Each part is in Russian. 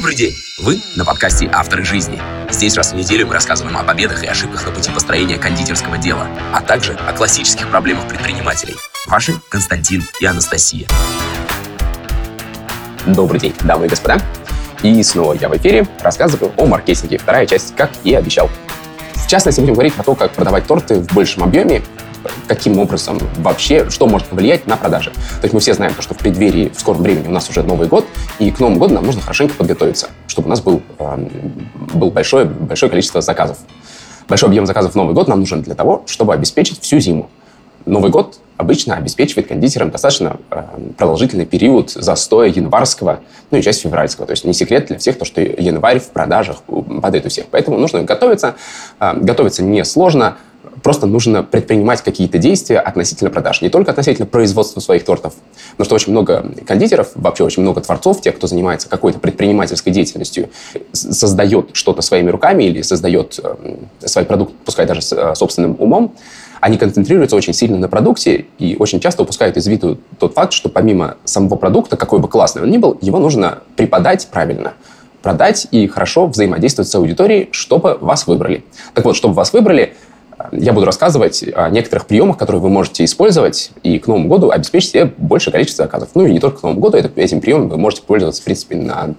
Добрый день! Вы на подкасте «Авторы жизни». Здесь раз в неделю мы рассказываем о победах и ошибках на пути построения кондитерского дела, а также о классических проблемах предпринимателей. Ваши Константин и Анастасия. Добрый день, дамы и господа. И снова я в эфире рассказываю о маркетинге. Вторая часть, как и обещал. В частности, будем говорить о том, как продавать торты в большем объеме каким образом вообще, что может повлиять на продажи. То есть мы все знаем, что в преддверии, в скором времени у нас уже Новый год, и к Новому году нам нужно хорошенько подготовиться, чтобы у нас был, э, был большое, большое количество заказов. Большой объем заказов в Новый год нам нужен для того, чтобы обеспечить всю зиму. Новый год обычно обеспечивает кондитерам достаточно э, продолжительный период застоя январского, ну и часть февральского. То есть не секрет для всех, то, что январь в продажах падает у всех. Поэтому нужно готовиться. Э, готовиться несложно. Просто нужно предпринимать какие-то действия относительно продаж. Не только относительно производства своих тортов, но что очень много кондитеров, вообще очень много творцов, тех, кто занимается какой-то предпринимательской деятельностью, создает что-то своими руками или создает э, свой продукт, пускай даже с э, собственным умом, они концентрируются очень сильно на продукте и очень часто упускают из виду тот факт, что помимо самого продукта, какой бы классный он ни был, его нужно преподать правильно продать и хорошо взаимодействовать с аудиторией, чтобы вас выбрали. Так вот, чтобы вас выбрали, я буду рассказывать о некоторых приемах, которые вы можете использовать и к Новому году обеспечить себе большее количество заказов. Ну и не только к Новому году, это, этим приемом вы можете пользоваться, в принципе, на,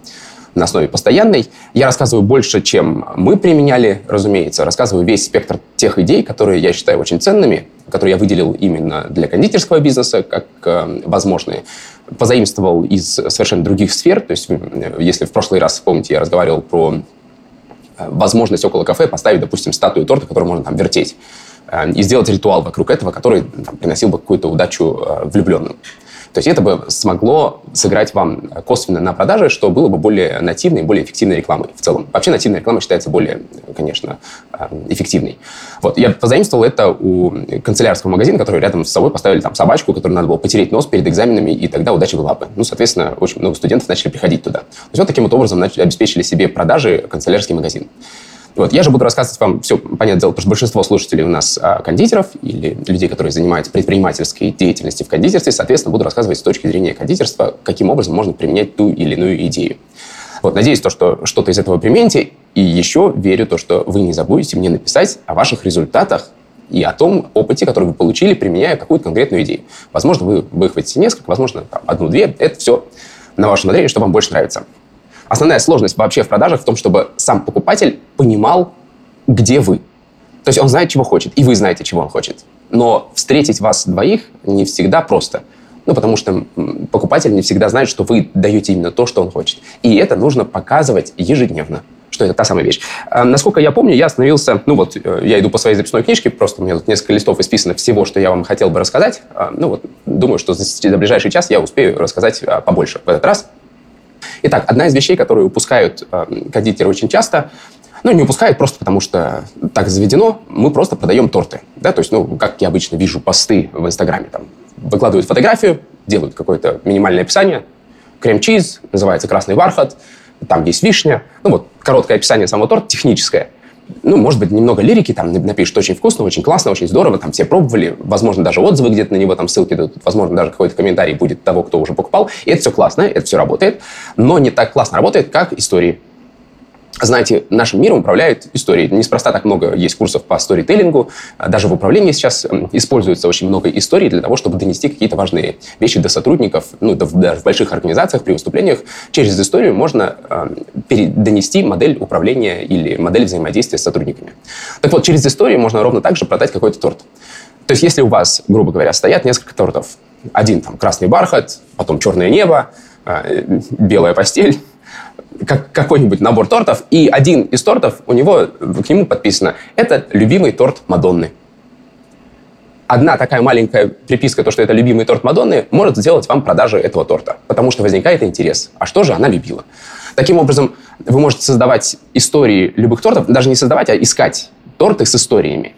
на основе постоянной. Я рассказываю больше, чем мы применяли, разумеется. Рассказываю весь спектр тех идей, которые я считаю очень ценными, которые я выделил именно для кондитерского бизнеса как э, возможные. Позаимствовал из совершенно других сфер. То есть, если в прошлый раз, помните, я разговаривал про возможность около кафе поставить, допустим, статую торта, которую можно там вертеть, э, и сделать ритуал вокруг этого, который там, приносил бы какую-то удачу э, влюбленным. То есть это бы смогло сыграть вам косвенно на продаже, что было бы более нативной, более эффективной рекламой в целом. Вообще нативная реклама считается более, конечно, эффективной. Вот. Я позаимствовал это у канцелярского магазина, который рядом с собой поставили там собачку, которую надо было потереть нос перед экзаменами, и тогда удача была бы. Ну, соответственно, очень много студентов начали приходить туда. То есть вот таким вот образом обеспечили себе продажи канцелярский магазин. Вот. Я же буду рассказывать вам все, понятное дело, потому что большинство слушателей у нас а, кондитеров или людей, которые занимаются предпринимательской деятельностью в кондитерстве. Соответственно, буду рассказывать с точки зрения кондитерства, каким образом можно применять ту или иную идею. Вот, надеюсь, то, что что-то из этого примените. И еще верю то, что вы не забудете мне написать о ваших результатах и о том опыте, который вы получили, применяя какую-то конкретную идею. Возможно, вы выхватите несколько, возможно, одну-две. Это все на ваше усмотрение, что вам больше нравится. Основная сложность вообще в продажах в том, чтобы сам покупатель понимал, где вы. То есть он знает, чего хочет, и вы знаете, чего он хочет. Но встретить вас двоих не всегда просто. Ну, потому что покупатель не всегда знает, что вы даете именно то, что он хочет. И это нужно показывать ежедневно что это та самая вещь. А, насколько я помню, я остановился, ну вот, э, я иду по своей записной книжке, просто у меня тут несколько листов исписано всего, что я вам хотел бы рассказать. А, ну вот, думаю, что за, ближайший час я успею рассказать а, побольше в этот раз. Итак, одна из вещей, которые упускают э, кондитеры очень часто, ну, не упускают просто потому, что так заведено, мы просто продаем торты. Да? То есть, ну, как я обычно вижу посты в Инстаграме, там, выкладывают фотографию, делают какое-то минимальное описание, крем-чиз, называется красный бархат, там есть вишня, ну, вот, короткое описание самого торта, техническое – ну, может быть, немного лирики, там напишут очень вкусно, очень классно, очень здорово, там все пробовали, возможно, даже отзывы где-то на него, там ссылки дадут, возможно, даже какой-то комментарий будет того, кто уже покупал. И это все классно, это все работает, но не так классно работает, как истории знаете, нашим миром управляет история. Неспроста так много есть курсов по сторителлингу. Даже в управлении сейчас используется очень много историй для того, чтобы донести какие-то важные вещи до сотрудников, ну, даже в больших организациях при выступлениях. Через историю можно э, донести модель управления или модель взаимодействия с сотрудниками. Так вот, через историю можно ровно так же продать какой-то торт. То есть, если у вас, грубо говоря, стоят несколько тортов, один там красный бархат, потом черное небо, э, белая постель, как, какой-нибудь набор тортов, и один из тортов, у него, к нему подписано, это любимый торт Мадонны. Одна такая маленькая приписка, то, что это любимый торт Мадонны, может сделать вам продажи этого торта, потому что возникает интерес. А что же она любила? Таким образом, вы можете создавать истории любых тортов, даже не создавать, а искать торты с историями.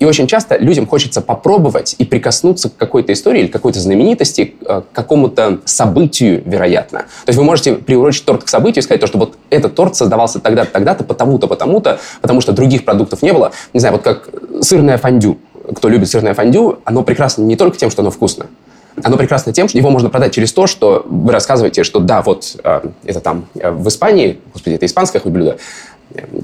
И очень часто людям хочется попробовать и прикоснуться к какой-то истории или какой-то знаменитости, э, к какому-то событию, вероятно. То есть вы можете приурочить торт к событию и сказать, то, что вот этот торт создавался тогда-то, тогда-то, потому-то, потому-то, потому что других продуктов не было. Не знаю, вот как сырное фондю. Кто любит сырное фондю, оно прекрасно не только тем, что оно вкусно, Оно прекрасно тем, что его можно продать через то, что вы рассказываете, что да, вот э, это там э, в Испании, господи, это испанское хоть блюдо,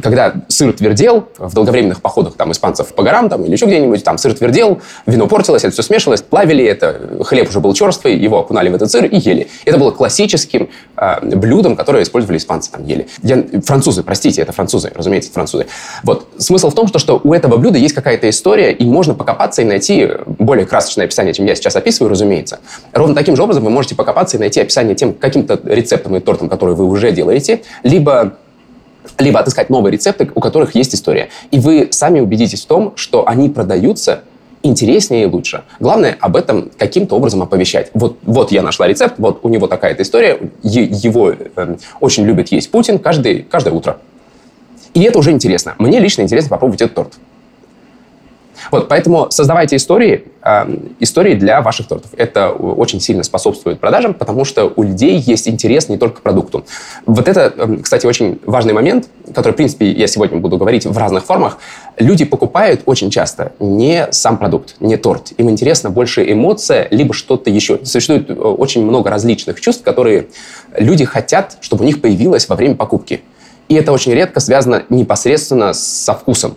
когда сыр твердел в долговременных походах там, испанцев по горам там, или еще где-нибудь, там сыр твердел, вино портилось, это все смешивалось, плавили это, хлеб уже был черствый, его окунали в этот сыр и ели. Это было классическим э, блюдом, которое использовали испанцы, там ели. Я, французы, простите, это французы, разумеется, французы. Вот. Смысл в том, что, что у этого блюда есть какая-то история, и можно покопаться и найти более красочное описание, чем я сейчас описываю, разумеется. Ровно таким же образом вы можете покопаться и найти описание тем каким-то рецептом и тортом, который вы уже делаете, либо либо отыскать новые рецепты, у которых есть история. И вы сами убедитесь в том, что они продаются интереснее и лучше. Главное об этом каким-то образом оповещать. Вот, вот я нашла рецепт, вот у него такая-то история, его э, очень любит есть Путин каждый, каждое утро. И это уже интересно. Мне лично интересно попробовать этот торт. Вот, поэтому создавайте истории, э, истории для ваших тортов. Это очень сильно способствует продажам, потому что у людей есть интерес не только к продукту. Вот это, эм, кстати, очень важный момент, который, в принципе, я сегодня буду говорить в разных формах. Люди покупают очень часто не сам продукт, не торт. Им интересна больше эмоция, либо что-то еще. Существует э, очень много различных чувств, которые люди хотят, чтобы у них появилось во время покупки. И это очень редко связано непосредственно со вкусом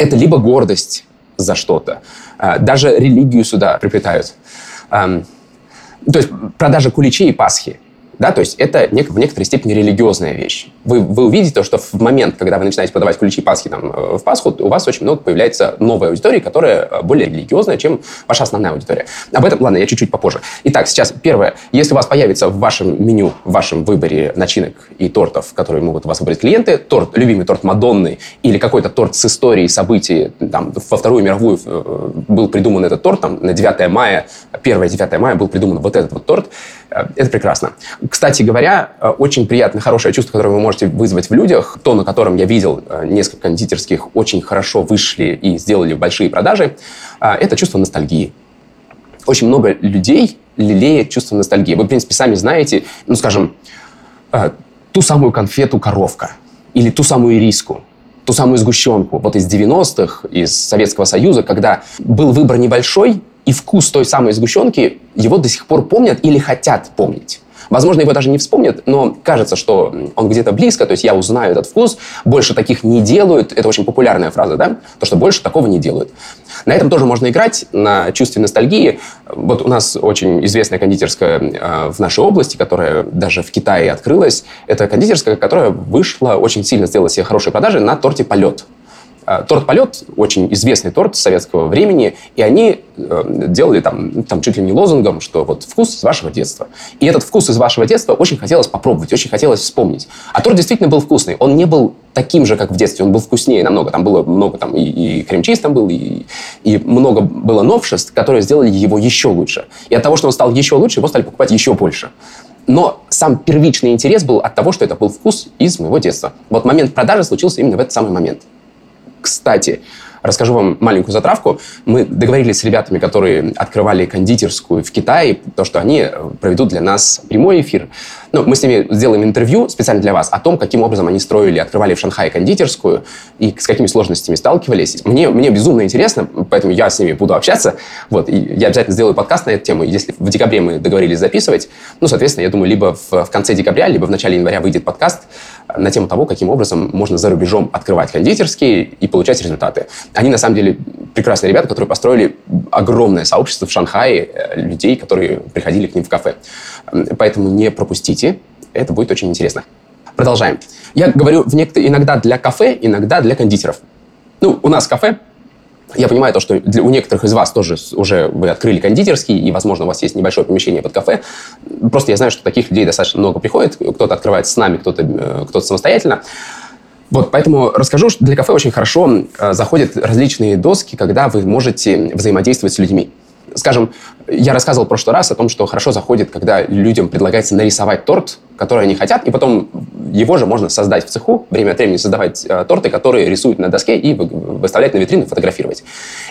это либо гордость за что-то, а, даже религию сюда приплетают. То есть продажа куличей и пасхи – да, то есть это в некоторой степени религиозная вещь. Вы, вы увидите то, что в момент, когда вы начинаете подавать ключи Пасхи там, э, в Пасху, у вас очень много появляется новой аудитории, которая э, более религиозная, чем ваша основная аудитория. Об этом, ладно, я чуть-чуть попозже. Итак, сейчас первое. Если у вас появится в вашем меню, в вашем выборе начинок и тортов, которые могут у вас выбрать клиенты, торт, любимый торт Мадонны или какой-то торт с историей событий, там, во Вторую мировую э, был придуман этот торт, там, на 9 мая, 1-9 мая был придуман вот этот вот торт, это прекрасно. Кстати говоря, э, очень приятное, хорошее чувство, которое вы можете вызвать в людях, то, на котором я видел э, несколько кондитерских очень хорошо вышли и сделали большие продажи, э, это чувство ностальгии. Очень много людей лелеет чувство ностальгии. Вы, в принципе, сами знаете, ну, скажем, ту самую конфету «Коровка» или ту самую ириску, ту самую сгущенку вот из 90-х, из Советского Союза, когда был выбор небольшой, и вкус той самой сгущенки его до сих пор помнят или хотят помнить. Возможно, его даже не вспомнят, но кажется, что он где-то близко, то есть я узнаю этот вкус, больше таких не делают. Это очень популярная фраза, да? То, что больше такого не делают. На этом тоже можно играть, на чувстве ностальгии. Вот у нас очень известная кондитерская э, в нашей области, которая даже в Китае открылась. Это кондитерская, которая вышла, очень сильно сделала себе хорошие продажи на торте «Полет». А, торт «Полет» — очень известный торт советского времени, и они э, делали там, там чуть ли не лозунгом, что вот вкус из вашего детства. И этот вкус из вашего детства очень хотелось попробовать, очень хотелось вспомнить. А торт действительно был вкусный. Он не был таким же, как в детстве, он был вкуснее намного. Там было много, там и, и крем-чиз там был, и, и много было новшеств, которые сделали его еще лучше. И от того, что он стал еще лучше, его стали покупать еще больше. Но сам первичный интерес был от того, что это был вкус из моего детства. Вот момент продажи случился именно в этот самый момент. Кстати, Расскажу вам маленькую затравку. Мы договорились с ребятами, которые открывали кондитерскую в Китае, то, что они э, проведут для нас прямой эфир. Ну, мы с ними сделаем интервью специально для вас о том, каким образом они строили, открывали в Шанхае кондитерскую и с какими сложностями сталкивались. Мне, мне безумно интересно, поэтому я с ними буду общаться. Вот, и я обязательно сделаю подкаст на эту тему. Если в декабре мы договорились записывать, ну, соответственно, я думаю, либо в, в конце декабря, либо в начале января выйдет подкаст на тему того, каким образом можно за рубежом открывать кондитерские и получать результаты. Они, на самом деле, прекрасные ребята, которые построили огромное сообщество в Шанхае э, людей, которые приходили к ним в кафе. Поэтому не пропустите, это будет очень интересно. Продолжаем. Я говорю в некотор... иногда для кафе, иногда для кондитеров. Ну, у нас кафе, я понимаю то, что для, у некоторых из вас тоже уже вы открыли кондитерский, и, возможно, у вас есть небольшое помещение под кафе. Просто я знаю, что таких людей достаточно много приходит. Кто-то открывает с нами, кто-то э, кто самостоятельно. Вот, поэтому расскажу, что для кафе очень хорошо э, заходят различные доски, когда вы можете взаимодействовать с людьми. Скажем, я рассказывал в прошлый раз о том, что хорошо заходит, когда людям предлагается нарисовать торт, который они хотят, и потом его же можно создать в цеху, время от времени создавать э, торты, которые рисуют на доске и выставлять на витрину, фотографировать.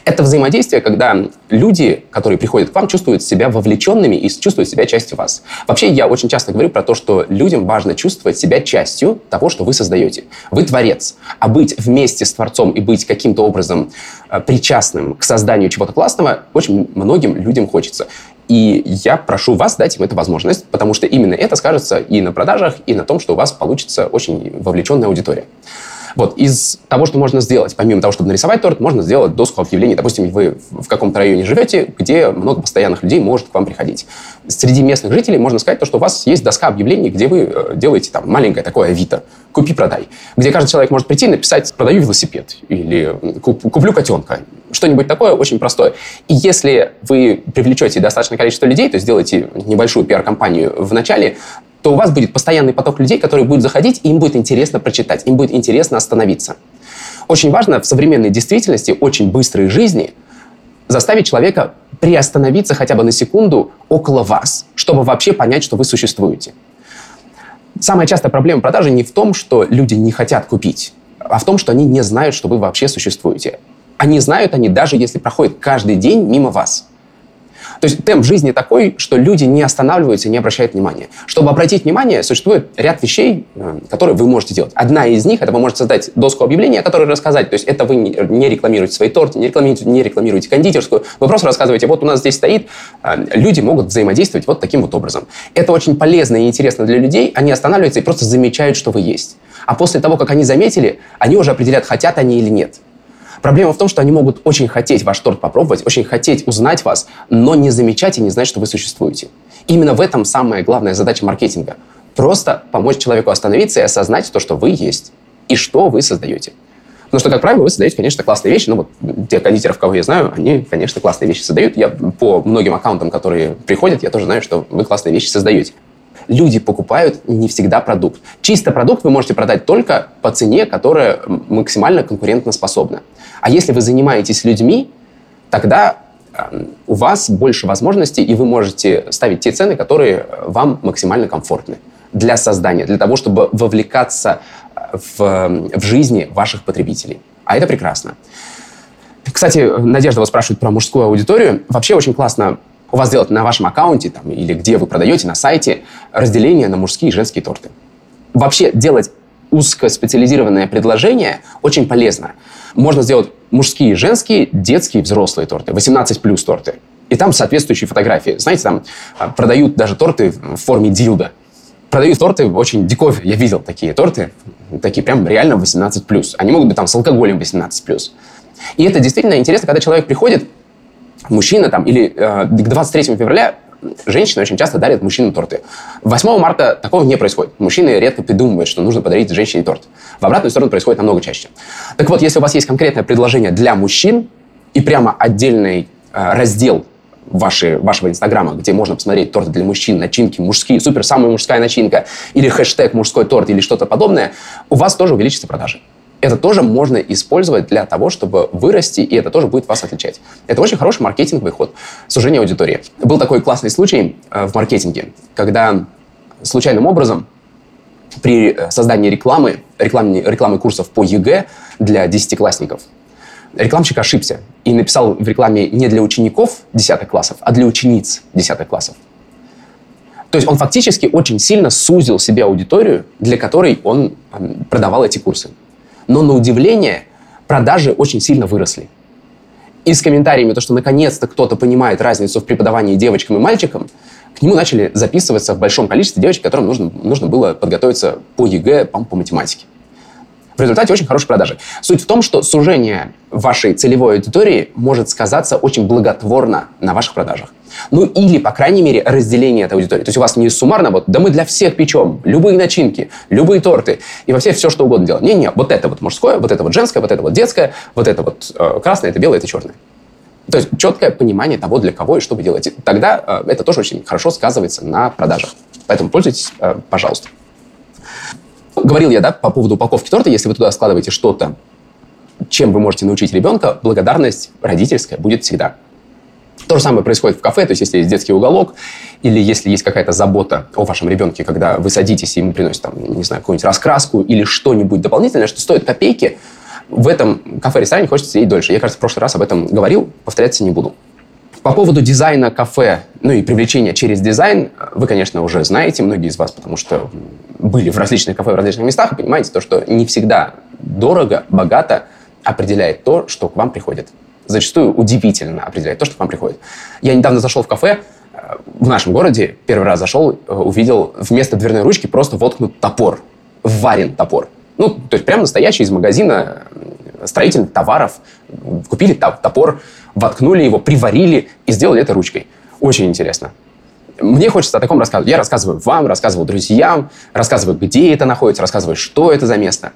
Это взаимодействие, когда люди, которые приходят к вам, чувствуют себя вовлеченными и чувствуют себя частью вас. Вообще, я очень часто говорю про то, что людям важно чувствовать себя частью того, что вы создаете. Вы творец, а быть вместе с творцом и быть каким-то образом э, причастным к созданию чего-то классного очень многим людям хочется. И я прошу вас дать им эту возможность, потому что именно это скажется и на продажах, и на том, что у вас получится очень вовлеченная аудитория. Вот, из того, что можно сделать, помимо того, чтобы нарисовать торт, можно сделать доску объявлений. Допустим, вы в каком-то районе живете, где много постоянных людей может к вам приходить. Среди местных жителей можно сказать, то, что у вас есть доска объявлений, где вы э, делаете там маленькое такое авито, купи-продай, где каждый человек может прийти и написать «продаю велосипед» или «куплю котенка», что-нибудь такое очень простое. И если вы привлечете достаточное количество людей, то сделайте небольшую пиар-компанию в начале, то у вас будет постоянный поток людей, которые будут заходить, и им будет интересно прочитать, им будет интересно остановиться. Очень важно в современной действительности, очень быстрой жизни, заставить человека приостановиться хотя бы на секунду около вас, чтобы вообще понять, что вы существуете. Самая частая проблема продажи не в том, что люди не хотят купить, а в том, что они не знают, что вы вообще существуете. Они знают они даже если проходят каждый день мимо вас. То есть темп жизни такой, что люди не останавливаются и не обращают внимания. Чтобы обратить внимание, существует ряд вещей, э, которые вы можете делать. Одна из них, это вы можете создать доску объявления, о рассказать. То есть это вы не рекламируете свои торты, не рекламируете, не рекламируете кондитерскую. Вы просто рассказываете, вот у нас здесь стоит, э, люди могут взаимодействовать вот таким вот образом. Это очень полезно и интересно для людей. Они останавливаются и просто замечают, что вы есть. А после того, как они заметили, они уже определят, хотят они или нет. Проблема в том, что они могут очень хотеть ваш торт попробовать, очень хотеть узнать вас, но не замечать и не знать, что вы существуете. Именно в этом самая главная задача маркетинга. Просто помочь человеку остановиться и осознать то, что вы есть и что вы создаете. Потому что, как правило, вы создаете, конечно, классные вещи. Ну, вот те кондитеров, кого я знаю, они, конечно, классные вещи создают. Я по многим аккаунтам, которые приходят, я тоже знаю, что вы классные вещи создаете люди покупают не всегда продукт. Чисто продукт вы можете продать только по цене, которая максимально конкурентоспособна. А если вы занимаетесь людьми, тогда эм, у вас больше возможностей, и вы можете ставить те цены, которые э, вам максимально комфортны для создания, для того, чтобы вовлекаться э, в, эм, в жизни ваших потребителей. А это прекрасно. Кстати, Надежда вас спрашивает про мужскую аудиторию. Вообще очень классно у вас сделать на вашем аккаунте там, или где вы продаете на сайте разделение на мужские и женские торты. Вообще делать узкоспециализированное предложение очень полезно. Можно сделать мужские, женские, детские, взрослые торты, 18 плюс торты. И там соответствующие фотографии. Знаете, там а, продают даже торты в форме дилда. Продают торты очень диковые. Я видел такие торты, такие прям реально 18 плюс. Они могут быть там с алкоголем 18 плюс. И это действительно интересно, когда человек приходит, мужчина там, или э, к 23 февраля женщины очень часто дарят мужчинам торты. 8 марта такого не происходит. Мужчины редко придумывают, что нужно подарить женщине торт. В обратную сторону происходит намного чаще. Так вот, если у вас есть конкретное предложение для мужчин и прямо отдельный э, раздел вашей, вашего инстаграма, где можно посмотреть торты для мужчин, начинки мужские, супер, самая мужская начинка, или хэштег мужской торт, или что-то подобное, у вас тоже увеличится продажи это тоже можно использовать для того, чтобы вырасти, и это тоже будет вас отличать. Это очень хороший маркетинговый ход, сужение аудитории. Был такой классный случай э, в маркетинге, когда случайным образом при э, создании рекламы, рекламы, рекламы курсов по ЕГЭ для десятиклассников, рекламщик ошибся и написал в рекламе не для учеников десятых классов, а для учениц десятых классов. То есть он фактически очень сильно сузил себе аудиторию, для которой он продавал эти курсы но на удивление продажи очень сильно выросли. И с комментариями, то, что наконец-то кто-то понимает разницу в преподавании девочкам и мальчикам, к нему начали записываться в большом количестве девочек, которым нужно, нужно было подготовиться по ЕГЭ, по, по математике. В результате очень хорошие продажи. Суть в том, что сужение вашей целевой аудитории может сказаться очень благотворно на ваших продажах. Ну или, по крайней мере, разделение этой аудитории. То есть у вас не суммарно, вот, да мы для всех печем, любые начинки, любые торты, и во все все, что угодно делаем. Не-не, вот это вот мужское, вот это вот женское, вот это вот детское, вот это вот э, красное, это белое, это черное. То есть четкое понимание того, для кого и что вы делаете. Тогда э, это тоже очень хорошо сказывается на продажах. Поэтому пользуйтесь, э, пожалуйста. Говорил я, да, по поводу упаковки торта, если вы туда складываете что-то, чем вы можете научить ребенка, благодарность родительская будет всегда. То же самое происходит в кафе, то есть если есть детский уголок, или если есть какая-то забота о вашем ребенке, когда вы садитесь и ему приносят, там, не знаю, какую-нибудь раскраску или что-нибудь дополнительное, что стоит копейки, в этом кафе-ресторане хочется сидеть дольше. Я, кажется, в прошлый раз об этом говорил, повторяться не буду. По поводу дизайна кафе, ну и привлечения через дизайн, вы, конечно, уже знаете, многие из вас, потому что были в различных кафе в различных местах, понимаете то, что не всегда дорого, богато определяет то, что к вам приходит. Зачастую удивительно определяет то, что к вам приходит. Я недавно зашел в кафе, в нашем городе первый раз зашел, э, увидел вместо дверной ручки просто воткнут топор, варен топор. Ну, то есть прям настоящий из магазина строительных товаров. Купили топор, воткнули его, приварили и сделали это ручкой. Очень интересно. Мне хочется о таком рассказывать. Я рассказываю вам, рассказываю друзьям, рассказываю, где это находится, рассказываю, что это за место.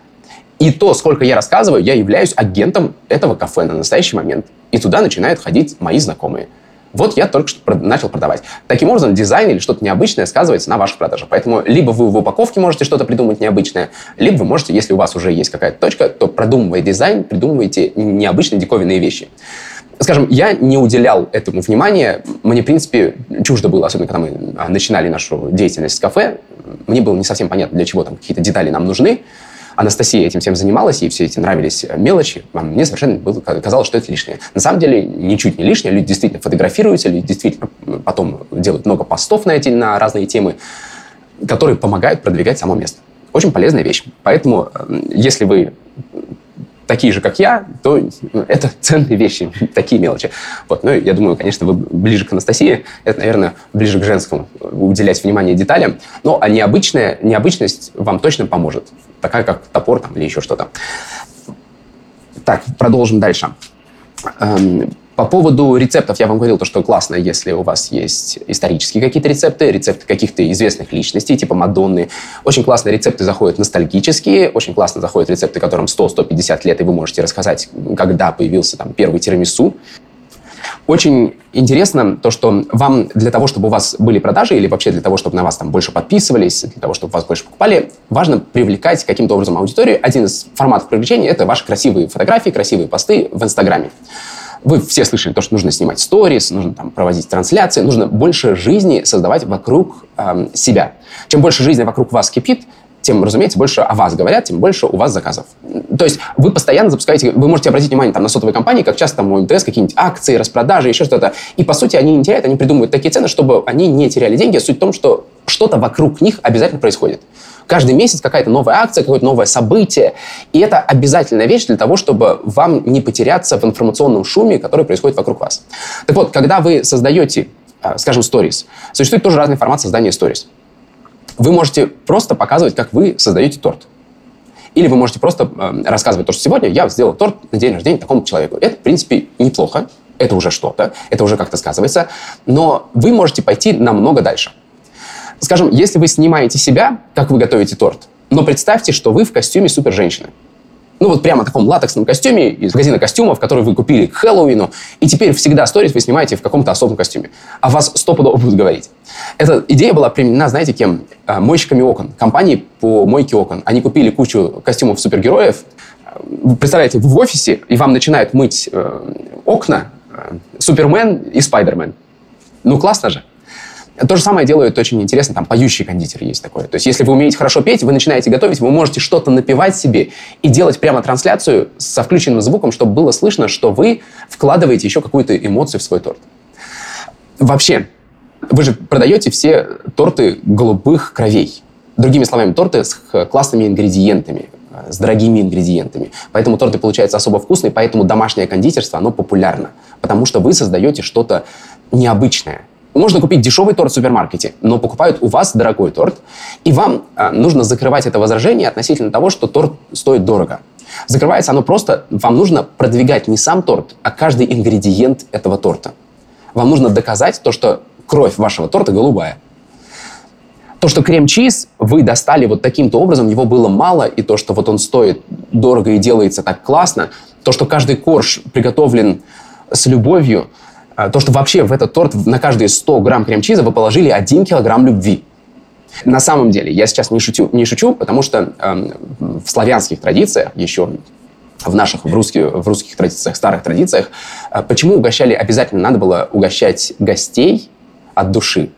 И то, сколько я рассказываю, я являюсь агентом этого кафе на настоящий момент. И туда начинают ходить мои знакомые. Вот я только что начал продавать. Таким образом, дизайн или что-то необычное сказывается на ваших продажах. Поэтому либо вы в упаковке можете что-то придумать необычное, либо вы можете, если у вас уже есть какая-то точка, то продумывая дизайн, придумывайте необычные диковинные вещи. Скажем, я не уделял этому внимания. Мне, в принципе, чуждо было, особенно когда мы а, начинали нашу деятельность в кафе. Мне было не совсем понятно, для чего там какие-то детали нам нужны. Анастасия этим всем занималась, ей все эти нравились э, мелочи. А мне совершенно было, казалось, что это лишнее. На самом деле, ничуть не лишнее. Люди действительно фотографируются, люди действительно потом делают много постов на, эти, на разные темы, которые помогают продвигать само место. Очень полезная вещь. Поэтому, если вы такие же, как я, то это ценные вещи, такие мелочи. Вот. Ну, я думаю, конечно, вы ближе к Анастасии, это, наверное, ближе к женскому, уделять внимание деталям, но а необычная, необычность вам точно поможет, такая как топор там, или еще что-то. Так, продолжим дальше. По поводу рецептов я вам говорил, то, что классно, если у вас есть исторические какие-то рецепты, рецепты каких-то известных личностей, типа Мадонны. Очень классно рецепты заходят ностальгические, очень классно заходят рецепты, которым 100-150 лет, и вы можете рассказать, когда появился там первый тирамису. Очень интересно то, что вам для того, чтобы у вас были продажи или вообще для того, чтобы на вас там больше подписывались, для того, чтобы вас больше покупали, важно привлекать каким-то образом аудиторию. Один из форматов привлечения — это ваши красивые фотографии, красивые посты в Инстаграме. Вы все слышали то, что нужно снимать сторис, нужно там, проводить трансляции, нужно больше жизни создавать вокруг э, себя. Чем больше жизни вокруг вас кипит, тем, разумеется, больше о вас говорят, тем больше у вас заказов. То есть вы постоянно запускаете, вы можете обратить внимание там, на сотовые компании, как часто там у МТС какие-нибудь акции, распродажи, еще что-то. И, по сути, они не теряют, они придумывают такие цены, чтобы они не теряли деньги. Суть в том, что что-то вокруг них обязательно происходит. Каждый месяц какая-то новая акция, какое-то новое событие. И это обязательная вещь для того, чтобы вам не потеряться в информационном шуме, который происходит вокруг вас. Так вот, когда вы создаете, а, скажем, сторис, существует тоже разный формат создания сторис. Вы можете просто показывать, как вы создаете торт. Или вы можете просто э, рассказывать то, что сегодня я сделал торт на день рождения такому человеку. Это, в принципе, неплохо. Это уже что-то. Это уже как-то сказывается. Но вы можете пойти намного дальше. Скажем, если вы снимаете себя, как вы готовите торт, но представьте, что вы в костюме супер-женщины. Ну вот прямо в таком латексном костюме из магазина костюмов, который вы купили к Хэллоуину, и теперь всегда сторис вы снимаете в каком-то особом костюме. А вас стопудово будут говорить. Эта идея была применена, знаете, кем? А, мойщиками окон. Компании по мойке окон. Они купили кучу костюмов супергероев. Вы представляете, в офисе, и вам начинают мыть э, окна э, Супермен и Спайдермен. Ну классно же. То же самое делают очень интересно, там поющий кондитер есть такое. То есть если вы умеете хорошо петь, вы начинаете готовить, вы можете что-то напевать себе и делать прямо трансляцию со включенным звуком, чтобы было слышно, что вы вкладываете еще какую-то эмоцию в свой торт. Вообще, вы же продаете все торты голубых кровей. Другими словами, торты с классными ингредиентами, с дорогими ингредиентами. Поэтому торты получаются особо вкусные, поэтому домашнее кондитерство, оно популярно. Потому что вы создаете что-то необычное – можно купить дешевый торт в супермаркете, но покупают у вас дорогой торт, и вам а, нужно закрывать это возражение относительно того, что торт стоит дорого. Закрывается оно просто, вам нужно продвигать не сам торт, а каждый ингредиент этого торта. Вам нужно доказать то, что кровь вашего торта голубая. То, что крем-чиз вы достали вот таким-то образом, его было мало, и то, что вот он стоит дорого и делается так классно, то, что каждый корж приготовлен с любовью – то, что вообще в этот торт на каждые 100 грамм крем-чиза вы положили 1 килограмм любви. На самом деле, я сейчас не шучу, не шучу потому что э, в славянских традициях, еще в наших, в русских, в русских традициях, старых традициях, э, почему угощали, обязательно надо было угощать гостей от души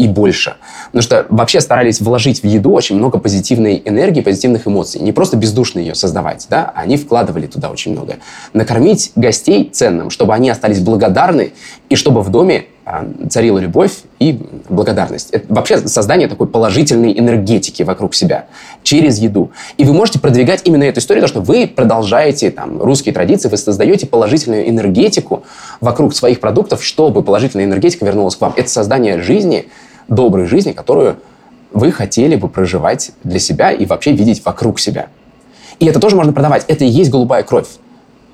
и больше. Потому что вообще старались вложить в еду очень много позитивной энергии, позитивных эмоций. Не просто бездушно ее создавать, да, они вкладывали туда очень много. Накормить гостей ценным, чтобы они остались благодарны, и чтобы в доме а, царила любовь и благодарность. Это вообще создание такой положительной энергетики вокруг себя через еду. И вы можете продвигать именно эту историю, потому что вы продолжаете там, русские традиции, вы создаете положительную энергетику вокруг своих продуктов, чтобы положительная энергетика вернулась к вам. Это создание жизни, доброй жизни, которую вы хотели бы проживать для себя и вообще видеть вокруг себя. И это тоже можно продавать. Это и есть голубая кровь.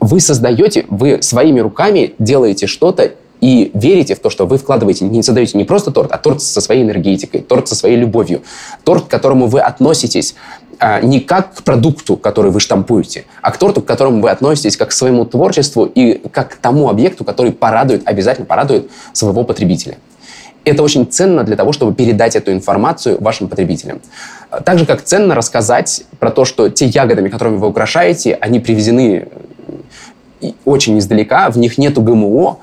Вы создаете, вы своими руками делаете что-то и верите в то, что вы вкладываете, не создаете не просто торт, а торт со своей энергетикой, торт со своей любовью, торт, к которому вы относитесь а, не как к продукту, который вы штампуете, а к торту, к которому вы относитесь как к своему творчеству и как к тому объекту, который порадует, обязательно порадует своего потребителя. Это очень ценно для того, чтобы передать эту информацию вашим потребителям. Так же, как ценно рассказать про то, что те ягодами, которыми вы украшаете, они привезены очень издалека, в них нету ГМО,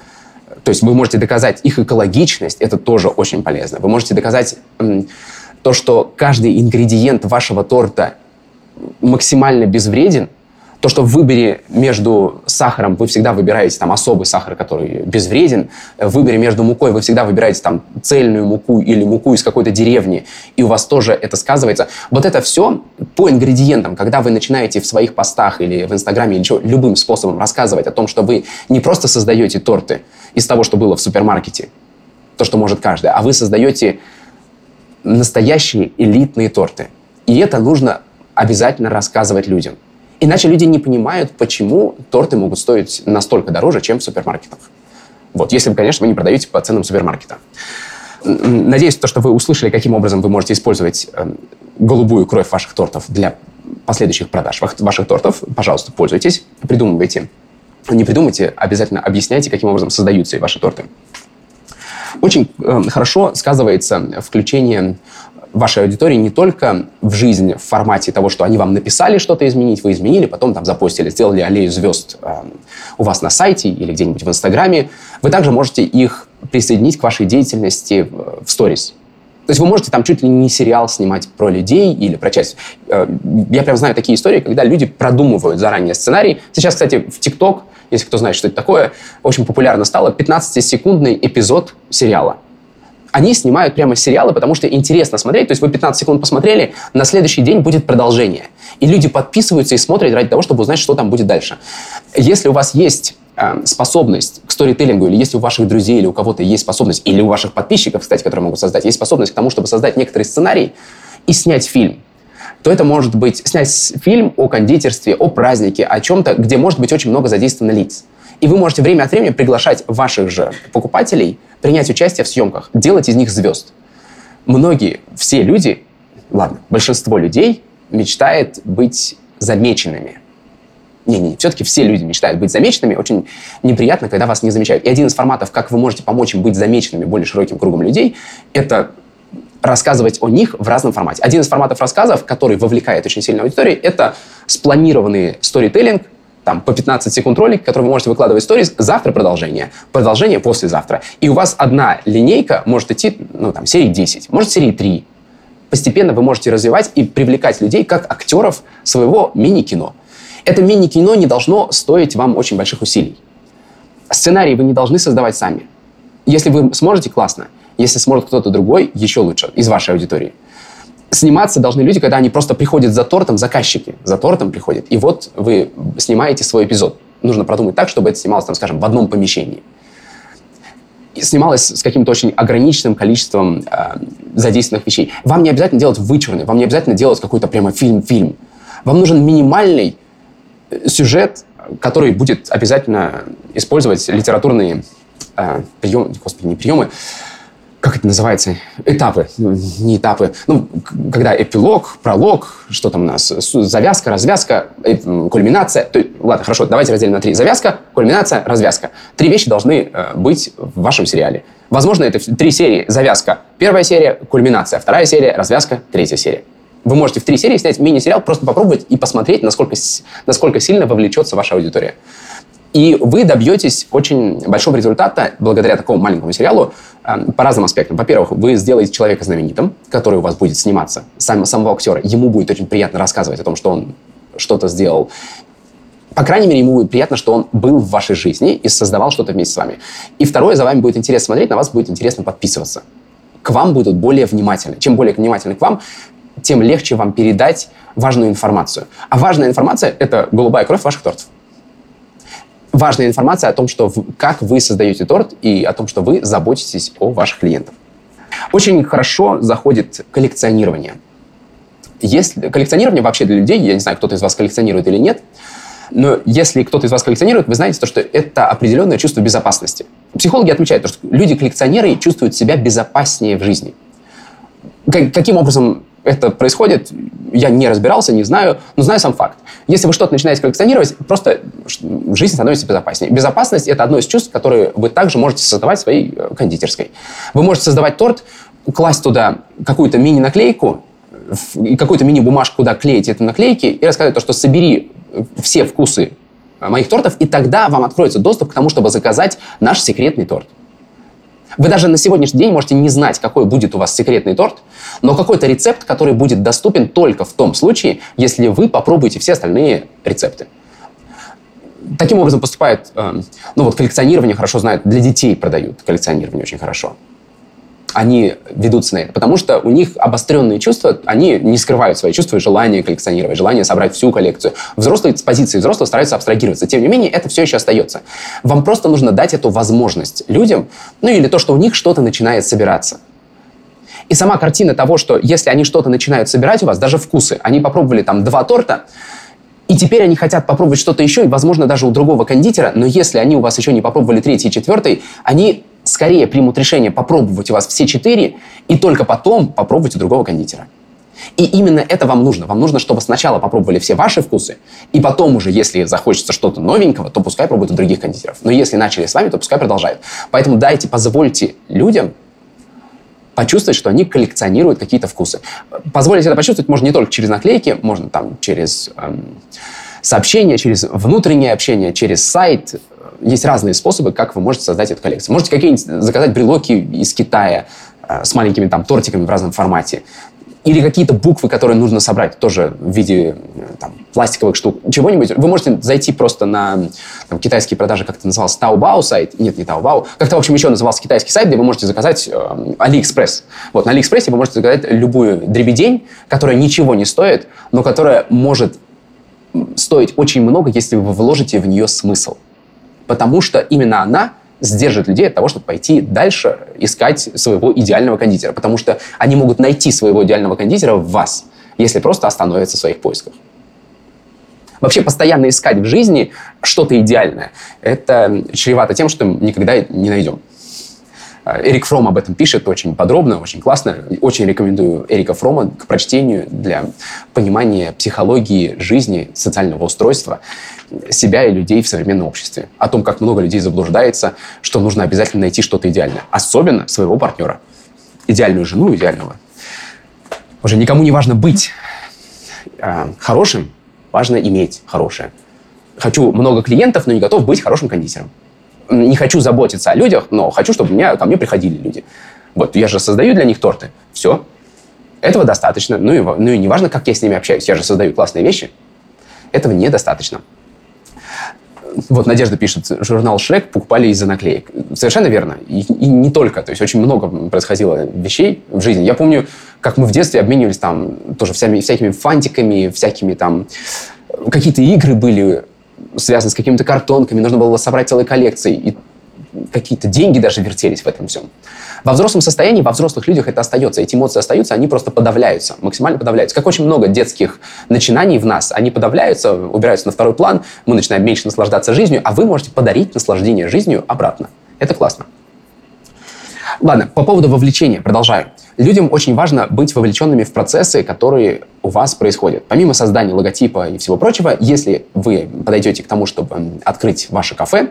то есть вы можете доказать их экологичность, это тоже очень полезно. Вы можете доказать то, что каждый ингредиент вашего торта максимально безвреден, то, что в выборе между сахаром вы всегда выбираете там особый сахар, который безвреден, в выборе между мукой вы всегда выбираете там цельную муку или муку из какой-то деревни, и у вас тоже это сказывается. Вот это все по ингредиентам, когда вы начинаете в своих постах или в Инстаграме или что, любым способом рассказывать о том, что вы не просто создаете торты из того, что было в супермаркете, то, что может каждый, а вы создаете настоящие элитные торты. И это нужно обязательно рассказывать людям. Иначе люди не понимают, почему торты могут стоить настолько дороже, чем в супермаркетах. Вот, если конечно, вы не продаете по ценам супермаркета. Надеюсь, то, что вы услышали, каким образом вы можете использовать э, голубую кровь ваших тортов для последующих продаж ваших тортов. Пожалуйста, пользуйтесь, придумывайте. Не придумайте, обязательно объясняйте, каким образом создаются ваши торты. Очень э, хорошо сказывается включение вашей аудитории не только в жизнь в формате того, что они вам написали что-то изменить, вы изменили, потом там запостили, сделали аллею звезд э, у вас на сайте или где-нибудь в Инстаграме. Вы также можете их присоединить к вашей деятельности в сторис. То есть вы можете там чуть ли не сериал снимать про людей или про часть. Э, я прям знаю такие истории, когда люди продумывают заранее сценарий. Сейчас, кстати, в ТикТок, если кто знает, что это такое, очень популярно стало 15-секундный эпизод сериала они снимают прямо сериалы, потому что интересно смотреть. То есть вы 15 секунд посмотрели, на следующий день будет продолжение. И люди подписываются и смотрят ради того, чтобы узнать, что там будет дальше. Если у вас есть э, способность к сторителлингу, или если у ваших друзей или у кого-то есть способность, или у ваших подписчиков, кстати, которые могут создать, есть способность к тому, чтобы создать некоторый сценарий и снять фильм, то это может быть снять фильм о кондитерстве, о празднике, о чем-то, где может быть очень много задействовано лиц. И вы можете время от времени приглашать ваших же покупателей принять участие в съемках, делать из них звезд. Многие, все люди, ладно, большинство людей мечтает быть замеченными. Не-не, все-таки все люди мечтают быть замеченными. Очень неприятно, когда вас не замечают. И один из форматов, как вы можете помочь им быть замеченными более широким кругом людей, это рассказывать о них в разном формате. Один из форматов рассказов, который вовлекает очень сильно аудиторию, это спланированный сторителлинг, там по 15 секунд ролик, который вы можете выкладывать в сторис, завтра продолжение, продолжение послезавтра. И у вас одна линейка может идти, ну, там, серии 10, может, серии 3. Постепенно вы можете развивать и привлекать людей как актеров своего мини-кино. Это мини-кино не должно стоить вам очень больших усилий. Сценарий вы не должны создавать сами. Если вы сможете, классно. Если сможет кто-то другой, еще лучше, из вашей аудитории сниматься должны люди, когда они просто приходят за тортом, заказчики за тортом приходят. И вот вы снимаете свой эпизод. Нужно продумать так, чтобы это снималось, там, скажем, в одном помещении. И снималось с каким-то очень ограниченным количеством э, задействованных вещей. Вам не обязательно делать вычурный, вам не обязательно делать какой-то прямо фильм-фильм. Вам нужен минимальный э, сюжет, который будет обязательно использовать литературные э, приемы, господи, не приемы, как это называется, этапы, не этапы, ну, когда эпилог, пролог, что там у нас, завязка, развязка, э, кульминация. То, ладно, хорошо, давайте разделим на три. Завязка, кульминация, развязка. Три вещи должны э, быть в вашем сериале. Возможно, это три серии. Завязка, первая серия, кульминация, вторая серия, развязка, третья серия. Вы можете в три серии снять мини-сериал, просто попробовать и посмотреть, насколько, насколько сильно вовлечется ваша аудитория. И вы добьетесь очень большого результата благодаря такому маленькому сериалу э, по разным аспектам. Во-первых, вы сделаете человека знаменитым, который у вас будет сниматься, сам, самого актера. Ему будет очень приятно рассказывать о том, что он что-то сделал По крайней мере, ему будет приятно, что он был в вашей жизни и создавал что-то вместе с вами. И второе, за вами будет интересно смотреть, на вас будет интересно подписываться. К вам будут более внимательны. Чем более внимательны к вам, тем легче вам передать важную информацию. А важная информация – это голубая кровь ваших тортов. Важная информация о том, что как вы создаете торт и о том, что вы заботитесь о ваших клиентах. Очень хорошо заходит коллекционирование. Если, коллекционирование вообще для людей, я не знаю, кто-то из вас коллекционирует или нет, но если кто-то из вас коллекционирует, вы знаете, то, что это определенное чувство безопасности. Психологи отмечают, что люди-коллекционеры чувствуют себя безопаснее в жизни. Каким образом это происходит, я не разбирался, не знаю, но знаю сам факт. Если вы что-то начинаете коллекционировать, просто жизнь становится безопаснее. Безопасность – это одно из чувств, которые вы также можете создавать в своей э, кондитерской. Вы можете создавать торт, класть туда какую-то мини-наклейку, и какую-то мини-бумажку, куда клеить эти наклейки, и рассказать то, что собери все вкусы моих тортов, и тогда вам откроется доступ к тому, чтобы заказать наш секретный торт. Вы даже на сегодняшний день можете не знать, какой будет у вас секретный торт, но какой-то рецепт, который будет доступен только в том случае, если вы попробуете все остальные рецепты. Таким образом поступает, э, ну вот коллекционирование хорошо знают, для детей продают коллекционирование очень хорошо они ведутся на это, потому что у них обостренные чувства, они не скрывают свои чувства и желание коллекционировать, желание собрать всю коллекцию. Взрослые с позиции взрослого стараются абстрагироваться. Тем не менее, это все еще остается. Вам просто нужно дать эту возможность людям, ну или то, что у них что-то начинает собираться. И сама картина того, что если они что-то начинают собирать у вас, даже вкусы, они попробовали там два торта, и теперь они хотят попробовать что-то еще, и, возможно, даже у другого кондитера, но если они у вас еще не попробовали третий и четвертый, они скорее примут решение попробовать у вас все четыре, и только потом попробовать у другого кондитера. И именно это вам нужно. Вам нужно, чтобы сначала попробовали все ваши вкусы, и потом уже, если захочется что-то новенького, то пускай пробуют у других кондитеров. Но если начали с вами, то пускай продолжают. Поэтому дайте, позвольте людям почувствовать, что они коллекционируют какие-то вкусы. Позволить это почувствовать можно не только через наклейки, можно там через эм, сообщения, через внутреннее общение, через сайт, есть разные способы, как вы можете создать эту коллекцию. Можете какие-нибудь заказать брелоки из Китая э, с маленькими там тортиками в разном формате. Или какие-то буквы, которые нужно собрать, тоже в виде э, там, пластиковых штук, чего-нибудь. Вы можете зайти просто на там, китайские продажи, как это называлось, Taobao сайт. Нет, не Taobao. Как-то, в общем, еще назывался китайский сайт, где вы можете заказать э, AliExpress. Вот, на AliExpress вы можете заказать любую дребедень, которая ничего не стоит, но которая может стоить очень много, если вы вложите в нее смысл потому что именно она сдержит людей от того, чтобы пойти дальше искать своего идеального кондитера, потому что они могут найти своего идеального кондитера в вас, если просто остановятся в своих поисках. Вообще постоянно искать в жизни что-то идеальное, это чревато тем, что никогда не найдем. А, Эрик Фром об этом пишет очень подробно, очень классно. Очень рекомендую Эрика Фрома к прочтению для понимания психологии жизни, социального устройства себя и людей в современном обществе. О том, как много людей заблуждается, что нужно обязательно найти что-то идеальное. Особенно своего партнера. Идеальную жену, идеального. Уже никому не важно быть э, хорошим, важно иметь хорошее. Хочу много клиентов, но не готов быть хорошим кондитером. Не хочу заботиться о людях, но хочу, чтобы меня, ко мне приходили люди. Вот, я же создаю для них торты. Все. Этого достаточно. Ну и, ну и не важно, как я с ними общаюсь. Я же создаю классные вещи. Этого недостаточно вот Надежда пишет, журнал «Шрек» покупали из-за наклеек. Совершенно верно. И, и не только. То есть очень много происходило вещей в жизни. Я помню, как мы в детстве обменивались там тоже всякими, всякими фантиками, всякими там... Какие-то игры были связаны с какими-то картонками, нужно было собрать целые коллекции. И какие-то деньги даже вертелись в этом всем. Во взрослом состоянии, во взрослых людях это остается. Эти эмоции остаются, они просто подавляются, максимально подавляются. Как очень много детских начинаний в нас, они подавляются, убираются на второй план, мы начинаем меньше наслаждаться жизнью, а вы можете подарить наслаждение жизнью обратно. Это классно. Ладно, по поводу вовлечения, продолжаю. Людям очень важно быть вовлеченными в процессы, которые у вас происходят. Помимо создания логотипа и всего прочего, если вы подойдете к тому, чтобы открыть ваше кафе,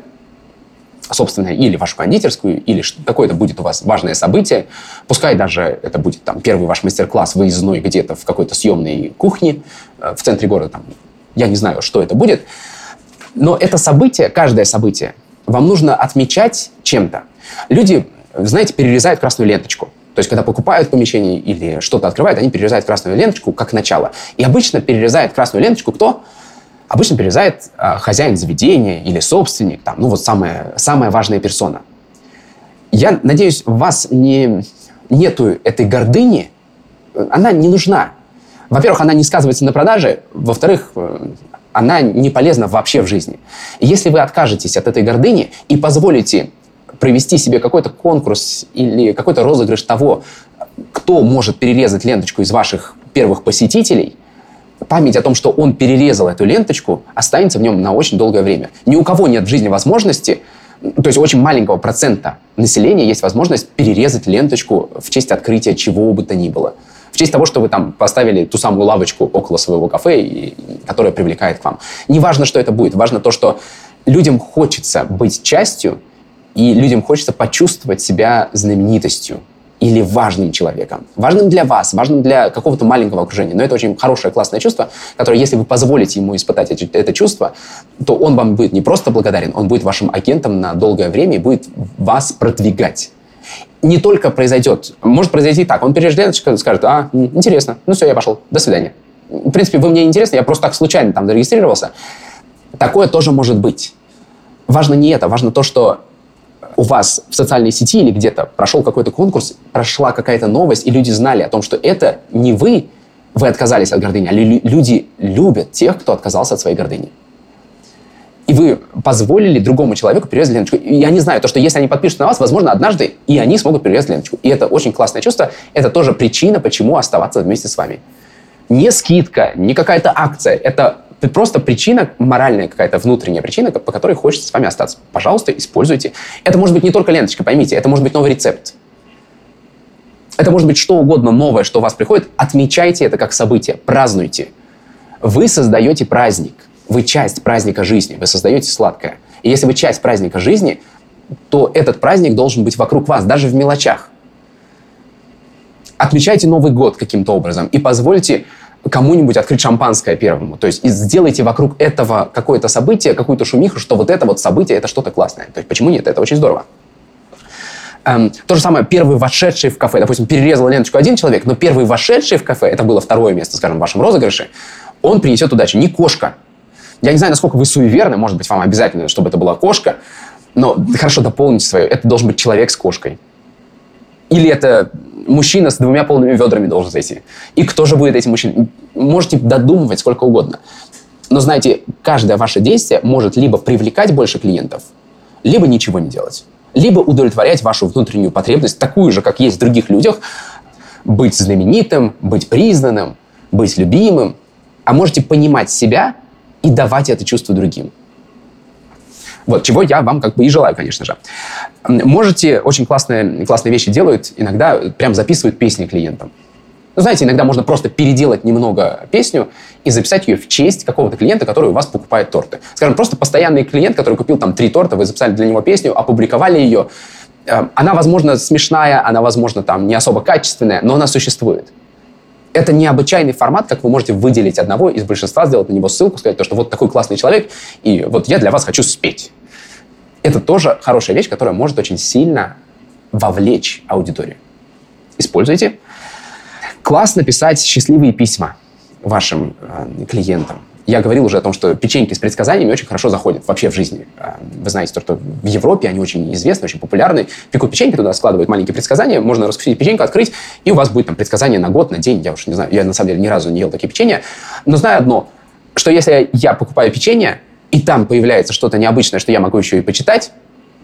собственное, или вашу кондитерскую, или какое-то будет у вас важное событие. Пускай даже это будет там первый ваш мастер-класс выездной где-то в какой-то съемной кухне э, в центре города. Там, я не знаю, что это будет. Но это событие, каждое событие, вам нужно отмечать чем-то. Люди, знаете, перерезают красную ленточку. То есть, когда покупают помещение или что-то открывают, они перерезают красную ленточку как начало. И обычно перерезает красную ленточку кто? Обычно перерезает а, хозяин заведения или собственник, там, ну вот самая, самая важная персона. Я надеюсь, у вас не, нету этой гордыни, она не нужна. Во-первых, она не сказывается на продаже, во-вторых, э, она не полезна вообще в жизни. если вы откажетесь от этой гордыни и позволите провести себе какой-то конкурс или какой-то розыгрыш того, кто может перерезать ленточку из ваших первых посетителей, память о том, что он перерезал эту ленточку, останется в нем на очень долгое время. Ни у кого нет в жизни возможности, то есть очень маленького процента населения есть возможность перерезать ленточку в честь открытия чего бы то ни было. В честь того, что вы там поставили ту самую лавочку около своего кафе, и, которая привлекает к вам. Не важно, что это будет. Важно то, что людям хочется быть частью, и людям хочется почувствовать себя знаменитостью или важным человеком. Важным для вас, важным для какого-то маленького окружения. Но это очень хорошее, классное чувство, которое, если вы позволите ему испытать это, это чувство, то он вам будет не просто благодарен, он будет вашим агентом на долгое время и будет вас продвигать. Не только произойдет, может произойти так, он переждет, скажет, а, интересно, ну все, я пошел, до свидания. В принципе, вы мне интересны, я просто так случайно там зарегистрировался. Такое тоже может быть. Важно не это, важно то, что у вас в социальной сети или где-то прошел какой-то конкурс, прошла какая-то новость, и люди знали о том, что это не вы, вы отказались от гордыни, а люди любят тех, кто отказался от своей гордыни. И вы позволили другому человеку перерезать ленточку. И я не знаю, то, что если они подпишутся на вас, возможно, однажды и они смогут перерезать ленточку. И это очень классное чувство. Это тоже причина, почему оставаться вместе с вами. Не скидка, не какая-то акция. Это это просто причина, моральная какая-то внутренняя причина, по которой хочется с вами остаться. Пожалуйста, используйте. Это может быть не только ленточка, поймите, это может быть новый рецепт. Это может быть что угодно новое, что у вас приходит. Отмечайте это как событие, празднуйте. Вы создаете праздник. Вы часть праздника жизни, вы создаете сладкое. И если вы часть праздника жизни, то этот праздник должен быть вокруг вас, даже в мелочах. Отмечайте Новый год каким-то образом и позвольте кому-нибудь открыть шампанское первому. То есть сделайте вокруг этого какое-то событие, какую-то шумиху, что вот это вот событие, это что-то классное. То есть почему нет? Это очень здорово. Эм, то же самое, первый вошедший в кафе, допустим, перерезал ленточку один человек, но первый вошедший в кафе, это было второе место, скажем, в вашем розыгрыше, он принесет удачу. Не кошка. Я не знаю, насколько вы суеверны, может быть, вам обязательно, чтобы это была кошка, но хорошо дополните свое. Это должен быть человек с кошкой. Или это мужчина с двумя полными ведрами должен зайти. И кто же будет этим мужчиной? Можете додумывать сколько угодно. Но знаете, каждое ваше действие может либо привлекать больше клиентов, либо ничего не делать. Либо удовлетворять вашу внутреннюю потребность, такую же, как есть в других людях, быть знаменитым, быть признанным, быть любимым. А можете понимать себя и давать это чувство другим. Вот, чего я вам как бы и желаю, конечно же. Можете, очень классные, классные вещи делают, иногда прям записывают песни клиентам. Ну, знаете, иногда можно просто переделать немного песню и записать ее в честь какого-то клиента, который у вас покупает торты. Скажем, просто постоянный клиент, который купил там три торта, вы записали для него песню, опубликовали ее. Э, она, возможно, смешная, она, возможно, там не особо качественная, но она существует. Это необычайный формат, как вы можете выделить одного из большинства, сделать на него ссылку, сказать, то, что вот такой классный человек, и вот я для вас хочу спеть. Это тоже хорошая вещь, которая может очень сильно вовлечь аудиторию. Используйте. Классно писать счастливые письма вашим э, клиентам. Я говорил уже о том, что печеньки с предсказаниями очень хорошо заходят вообще в жизни. Э, вы знаете, то, что в Европе они очень известны, очень популярны. Пекут печеньки, туда складывают маленькие предсказания, можно раскусить печеньку, открыть, и у вас будет там предсказание на год, на день. Я уж не знаю, я на самом деле ни разу не ел такие печенья. Но знаю одно, что если я покупаю печенье, и там появляется что-то необычное, что я могу еще и почитать,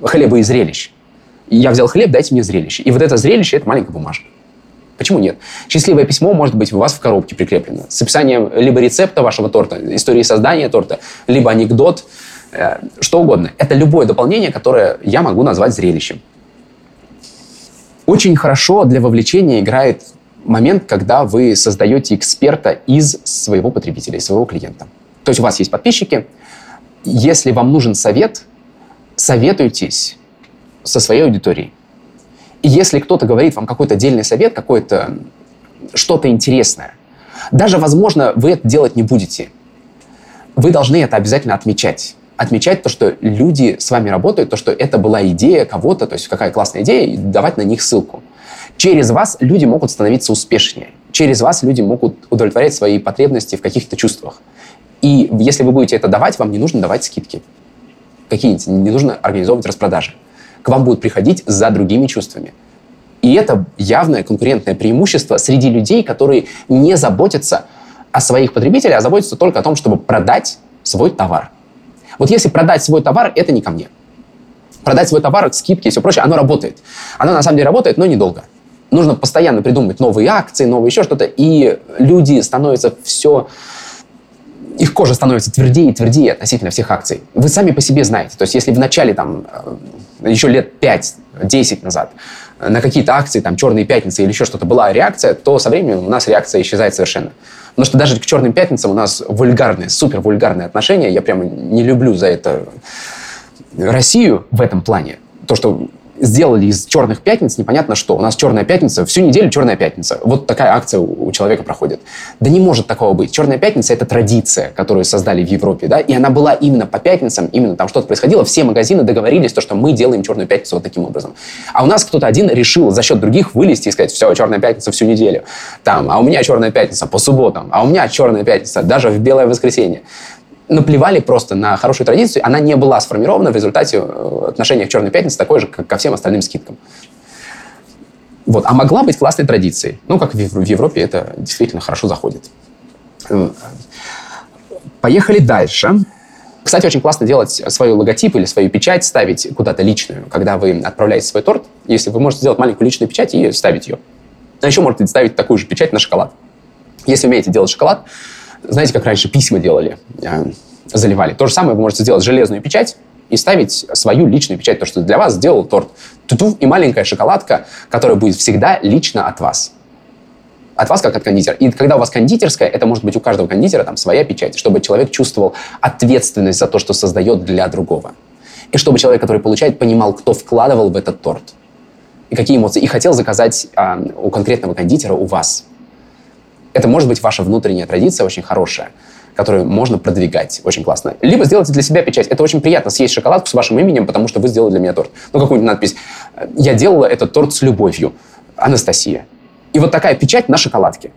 хлеба и зрелищ. Я взял хлеб, дайте мне зрелище. И вот это зрелище – это маленькая бумажка. Почему нет? Счастливое письмо может быть у вас в коробке прикреплено с описанием либо рецепта вашего торта, истории создания торта, либо анекдот, э, что угодно. Это любое дополнение, которое я могу назвать зрелищем. Очень хорошо для вовлечения играет момент, когда вы создаете эксперта из своего потребителя, из своего клиента. То есть у вас есть подписчики. Если вам нужен совет, советуйтесь со своей аудиторией. Если кто-то говорит вам какой-то отдельный совет, какое-то что-то интересное, даже, возможно, вы это делать не будете. Вы должны это обязательно отмечать. Отмечать то, что люди с вами работают, то, что это была идея кого-то, то есть какая классная идея, и давать на них ссылку. Через вас люди могут становиться успешнее. Через вас люди могут удовлетворять свои потребности в каких-то чувствах. И если вы будете это давать, вам не нужно давать скидки какие-нибудь, не нужно организовывать распродажи. К вам будут приходить за другими чувствами. И это явное конкурентное преимущество среди людей, которые не заботятся о своих потребителях, а заботятся только о том, чтобы продать свой товар. Вот если продать свой товар, это не ко мне. Продать свой товар, скидки и все прочее, оно работает. Оно на самом деле работает, но недолго. Нужно постоянно придумывать новые акции, новые еще что-то, и люди становятся все их кожа становится твердее и твердее относительно всех акций. Вы сами по себе знаете. То есть если в начале, там, э, еще лет 5-10 назад на какие-то акции, там, «Черные пятницы» или еще что-то была реакция, то со временем у нас реакция исчезает совершенно. Потому что даже к «Черным пятницам» у нас вульгарные, супер вульгарные отношения. Я прямо не люблю за это Россию в этом плане. То, что сделали из черных пятниц непонятно что. У нас черная пятница, всю неделю черная пятница. Вот такая акция у, человека проходит. Да не может такого быть. Черная пятница — это традиция, которую создали в Европе, да, и она была именно по пятницам, именно там что-то происходило. Все магазины договорились, то, что мы делаем черную пятницу вот таким образом. А у нас кто-то один решил за счет других вылезти и сказать, все, черная пятница всю неделю. Там, а у меня черная пятница по субботам, а у меня черная пятница даже в белое воскресенье наплевали просто на хорошую традицию, она не была сформирована в результате э, отношения к Черной Пятнице такой же, как ко всем остальным скидкам. Вот. А могла быть классной традицией. Ну, как в Европе это действительно хорошо заходит. Поехали дальше. Кстати, очень классно делать свой логотип или свою печать, ставить куда-то личную, когда вы отправляете свой торт. Если вы можете сделать маленькую личную печать и ставить ее. А еще можете ставить такую же печать на шоколад. Если умеете делать шоколад, знаете, как раньше письма делали, э, заливали? То же самое вы можете сделать железную печать и ставить свою личную печать, то, что для вас сделал торт. Туту и маленькая шоколадка, которая будет всегда лично от вас. От вас, как от кондитера. И когда у вас кондитерская, это может быть у каждого кондитера там своя печать, чтобы человек чувствовал ответственность за то, что создает для другого. И чтобы человек, который получает, понимал, кто вкладывал в этот торт. И какие эмоции. И хотел заказать а, у конкретного кондитера у вас. Это может быть ваша внутренняя традиция очень хорошая, которую можно продвигать очень классно. Либо сделайте для себя печать. Это очень приятно съесть шоколадку с вашим именем, потому что вы сделали для меня торт. Ну, какую-нибудь надпись. Я делала этот торт с любовью. Анастасия. И вот такая печать на шоколадке.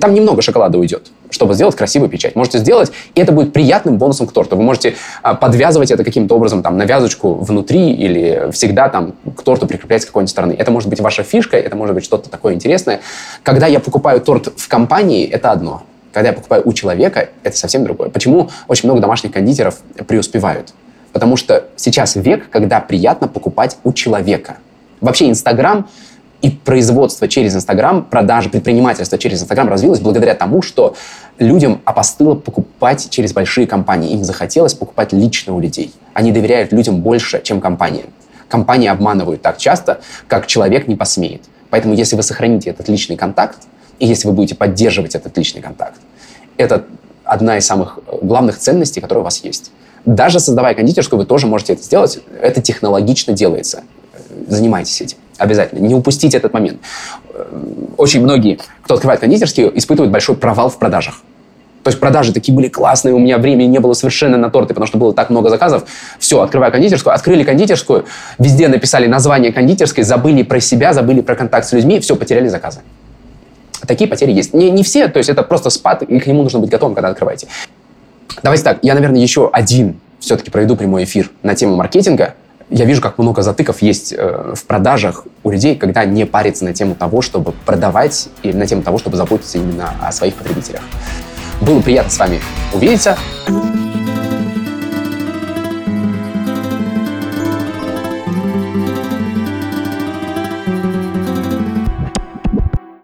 Там немного шоколада уйдет, чтобы сделать красивую печать. Можете сделать, и это будет приятным бонусом к торту. Вы можете а, подвязывать это каким-то образом там, на вязочку внутри или всегда там к торту прикреплять с какой-нибудь стороны. Это может быть ваша фишка, это может быть что-то такое интересное. Когда я покупаю торт в компании, это одно. Когда я покупаю у человека, это совсем другое. Почему очень много домашних кондитеров преуспевают? Потому что сейчас век, когда приятно покупать у человека. Вообще Инстаграм и производство через Инстаграм, продажи, предпринимательство через Инстаграм развилось благодаря тому, что людям опостыло покупать через большие компании. Им захотелось покупать лично у людей. Они доверяют людям больше, чем компаниям. Компании обманывают так часто, как человек не посмеет. Поэтому если вы сохраните этот личный контакт, и если вы будете поддерживать этот личный контакт, это одна из самых главных ценностей, которые у вас есть. Даже создавая кондитерскую, вы тоже можете это сделать. Это технологично делается. Занимайтесь этим. Обязательно. Не упустите этот момент. Очень многие, кто открывает кондитерские, испытывают большой провал в продажах. То есть продажи такие были классные, у меня времени не было совершенно на торты, потому что было так много заказов. Все, открываю кондитерскую, открыли кондитерскую, везде написали название кондитерской, забыли про себя, забыли про контакт с людьми, все, потеряли заказы. Такие потери есть. Не, не все, то есть это просто спад, и к нему нужно быть готовым, когда открываете. Давайте так, я, наверное, еще один все-таки проведу прямой эфир на тему маркетинга – я вижу, как много затыков есть э, в продажах у людей, когда не парится на тему того, чтобы продавать, или на тему того, чтобы заботиться именно о своих потребителях. Было приятно с вами увидеться.